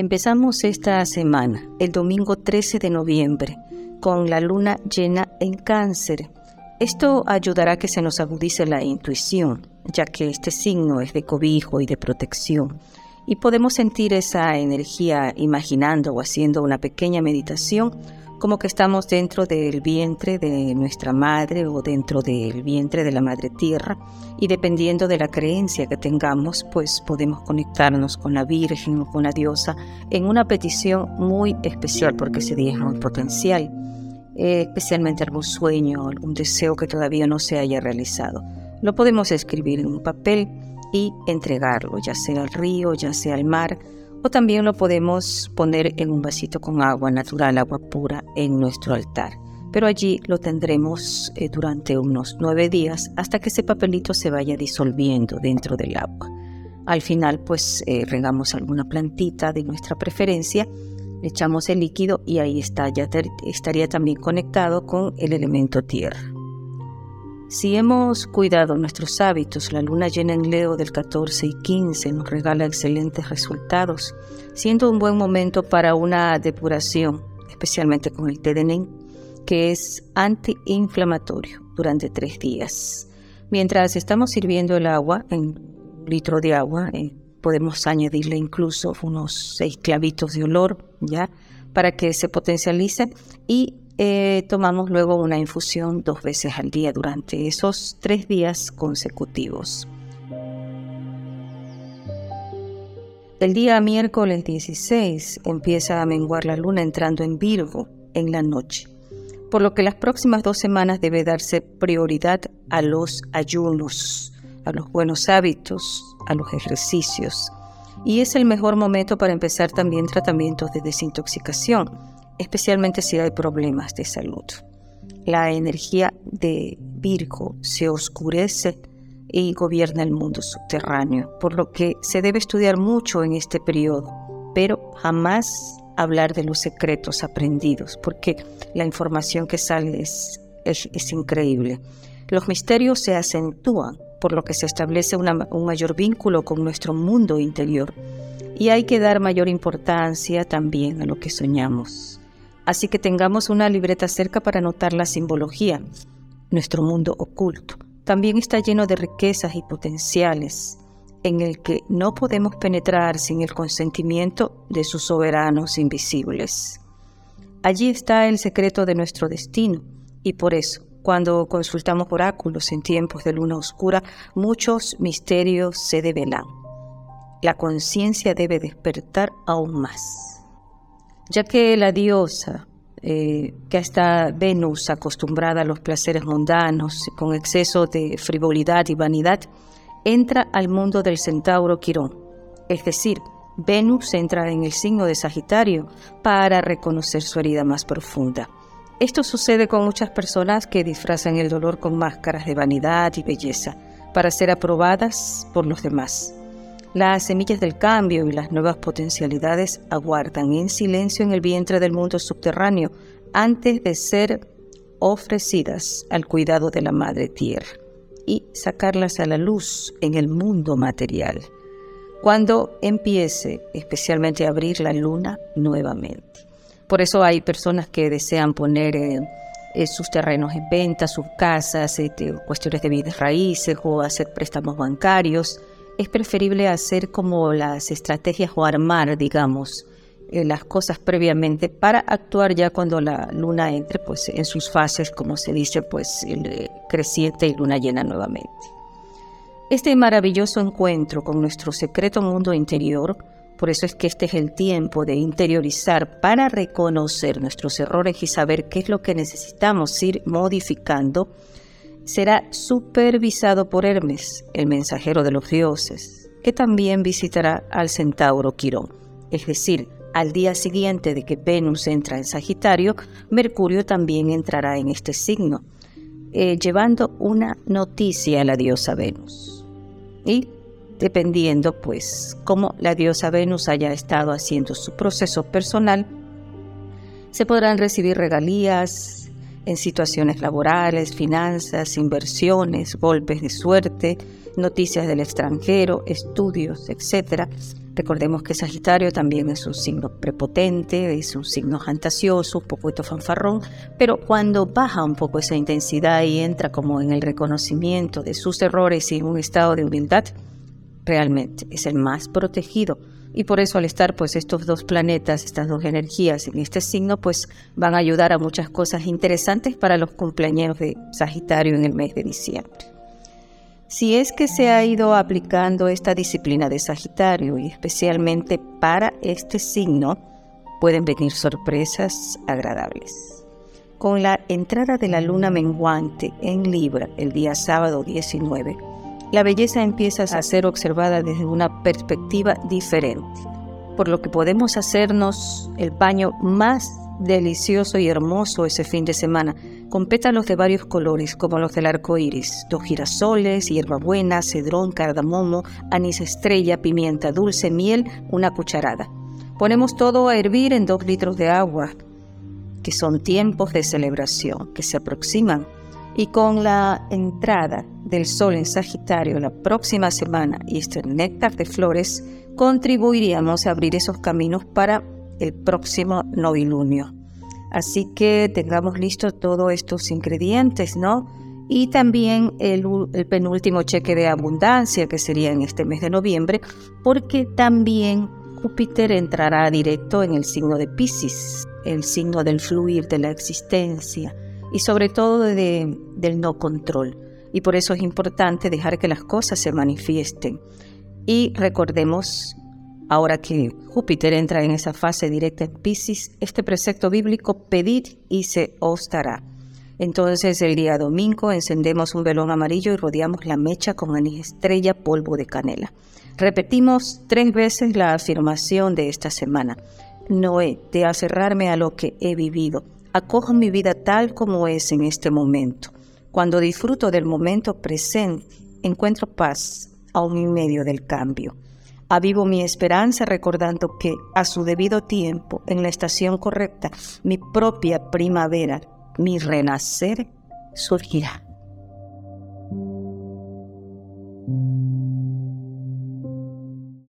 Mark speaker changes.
Speaker 1: Empezamos esta semana, el domingo 13 de noviembre, con la luna llena en cáncer. Esto ayudará a que se nos agudice la intuición, ya que este signo es de cobijo y de protección. Y podemos sentir esa energía imaginando o haciendo una pequeña meditación como que estamos dentro del vientre de nuestra madre o dentro del vientre de la madre tierra y dependiendo de la creencia que tengamos, pues podemos conectarnos con la Virgen o con la diosa en una petición muy especial porque ese día es muy potencial, eh, especialmente algún sueño, algún deseo que todavía no se haya realizado. Lo podemos escribir en un papel y entregarlo, ya sea al río, ya sea al mar, o también lo podemos poner en un vasito con agua natural, agua pura, en nuestro altar. Pero allí lo tendremos eh, durante unos nueve días hasta que ese papelito se vaya disolviendo dentro del agua. Al final, pues eh, regamos alguna plantita de nuestra preferencia, echamos el líquido y ahí está, ya estaría también conectado con el elemento tierra. Si hemos cuidado nuestros hábitos, la luna llena en Leo del 14 y 15 nos regala excelentes resultados, siendo un buen momento para una depuración, especialmente con el té de Nen, que es antiinflamatorio durante tres días. Mientras estamos sirviendo el agua, en litro de agua, eh, podemos añadirle incluso unos seis clavitos de olor, ¿ya? Para que se potencialice y eh, tomamos luego una infusión dos veces al día durante esos tres días consecutivos. El día miércoles 16 empieza a menguar la luna entrando en Virgo en la noche, por lo que las próximas dos semanas debe darse prioridad a los ayunos, a los buenos hábitos, a los ejercicios. Y es el mejor momento para empezar también tratamientos de desintoxicación, especialmente si hay problemas de salud. La energía de Virgo se oscurece y gobierna el mundo subterráneo, por lo que se debe estudiar mucho en este periodo, pero jamás hablar de los secretos aprendidos, porque la información que sale es, es, increíble. Los misterios se acentúan, por lo que se establece un mayor vínculo con nuestro mundo interior, y hay que dar mayor importancia también a lo que soñamos así que tengamos una libreta cerca para anotar la simbología. Nuestro mundo oculto también está lleno de riquezas y potenciales en el que no podemos penetrar sin el consentimiento de sus soberanos invisibles. Allí está el secreto de nuestro destino y por eso, cuando consultamos oráculos en tiempos de luna oscura, muchos misterios se develan. La conciencia debe despertar aún más ya que la diosa, eh, que está Venus acostumbrada a los placeres mundanos, con exceso de frivolidad y vanidad, entra al mundo del centauro Quirón, es decir, Venus entra en el signo de Sagitario para reconocer su herida más profunda. Esto sucede con muchas personas que disfrazan el dolor con máscaras de vanidad y belleza para ser aprobadas por los demás. Las semillas del cambio y las nuevas potencialidades aguardan en silencio en el vientre del mundo subterráneo antes de ser ofrecidas al cuidado de la Madre Tierra y sacarlas a la luz en el mundo material, cuando empiece especialmente a abrir la luna nuevamente. Por eso hay personas que desean poner eh, eh, sus terrenos en venta, sus casas, este, cuestiones de bienes raíces o hacer préstamos bancarios es preferible hacer como las estrategias o armar, digamos, eh, las cosas previamente para actuar ya cuando la luna entre pues en sus fases, como se dice, pues el, eh, creciente y luna llena nuevamente. Este maravilloso encuentro con nuestro secreto mundo interior, por eso es que este es el tiempo de interiorizar para reconocer nuestros errores y saber qué es lo que necesitamos ir modificando será supervisado por Hermes, el mensajero de los dioses, que también visitará al centauro Quirón. Es decir, al día siguiente de que Venus entra en Sagitario, Mercurio también entrará en este signo, eh, llevando una noticia a la diosa Venus. Y dependiendo pues cómo la diosa Venus haya estado haciendo su proceso personal, se podrán recibir regalías, en situaciones laborales, finanzas, inversiones, golpes de suerte, noticias del extranjero, estudios, etc. Recordemos que Sagitario también es un signo prepotente, es un signo fantasioso, un poquito fanfarrón, pero cuando baja un poco esa intensidad y entra como en el reconocimiento de sus errores y en un estado de humildad, realmente es el más protegido. Y por eso al estar pues estos dos planetas, estas dos energías en este signo, pues van a ayudar a muchas cosas interesantes para los cumpleaños de Sagitario en el mes de diciembre. Si es que se ha ido aplicando esta disciplina de Sagitario y especialmente para este signo, pueden venir sorpresas agradables. Con la entrada de la luna menguante en Libra el día sábado 19, la belleza empieza a ser observada desde una perspectiva diferente, por lo que podemos hacernos el baño más delicioso y hermoso ese fin de semana, con pétalos de varios colores, como los del arco iris, dos girasoles, hierbabuena, cedrón, cardamomo, anís estrella, pimienta dulce, miel, una cucharada. Ponemos todo a hervir en dos litros de agua, que son tiempos de celebración que se aproximan y con la entrada del Sol en Sagitario la próxima semana y este néctar de flores, contribuiríamos a abrir esos caminos para el próximo novilunio. Así que tengamos listos todos estos ingredientes, ¿no? Y también el, penúltimo cheque de abundancia, que sería en este mes de noviembre, porque también Júpiter entrará directo en el signo de Pisces, el signo del fluir de la existencia, y sobre todo de, del no control. Y por eso es importante dejar que las cosas se manifiesten. Y recordemos, ahora que Júpiter entra en esa fase directa en Pisces, este precepto bíblico, pedid y se os dará. Entonces el día domingo encendemos un velón amarillo y rodeamos la mecha con anís estrella, polvo de canela. Repetimos tres veces la afirmación de esta semana. No he de aferrarme a lo que he vivido, acojo mi vida tal como es en este momento. Cuando disfruto del momento presente, encuentro paz aún en medio del cambio. Avivo mi esperanza recordando que a su debido tiempo, en la estación correcta, mi propia primavera, mi renacer surgirá.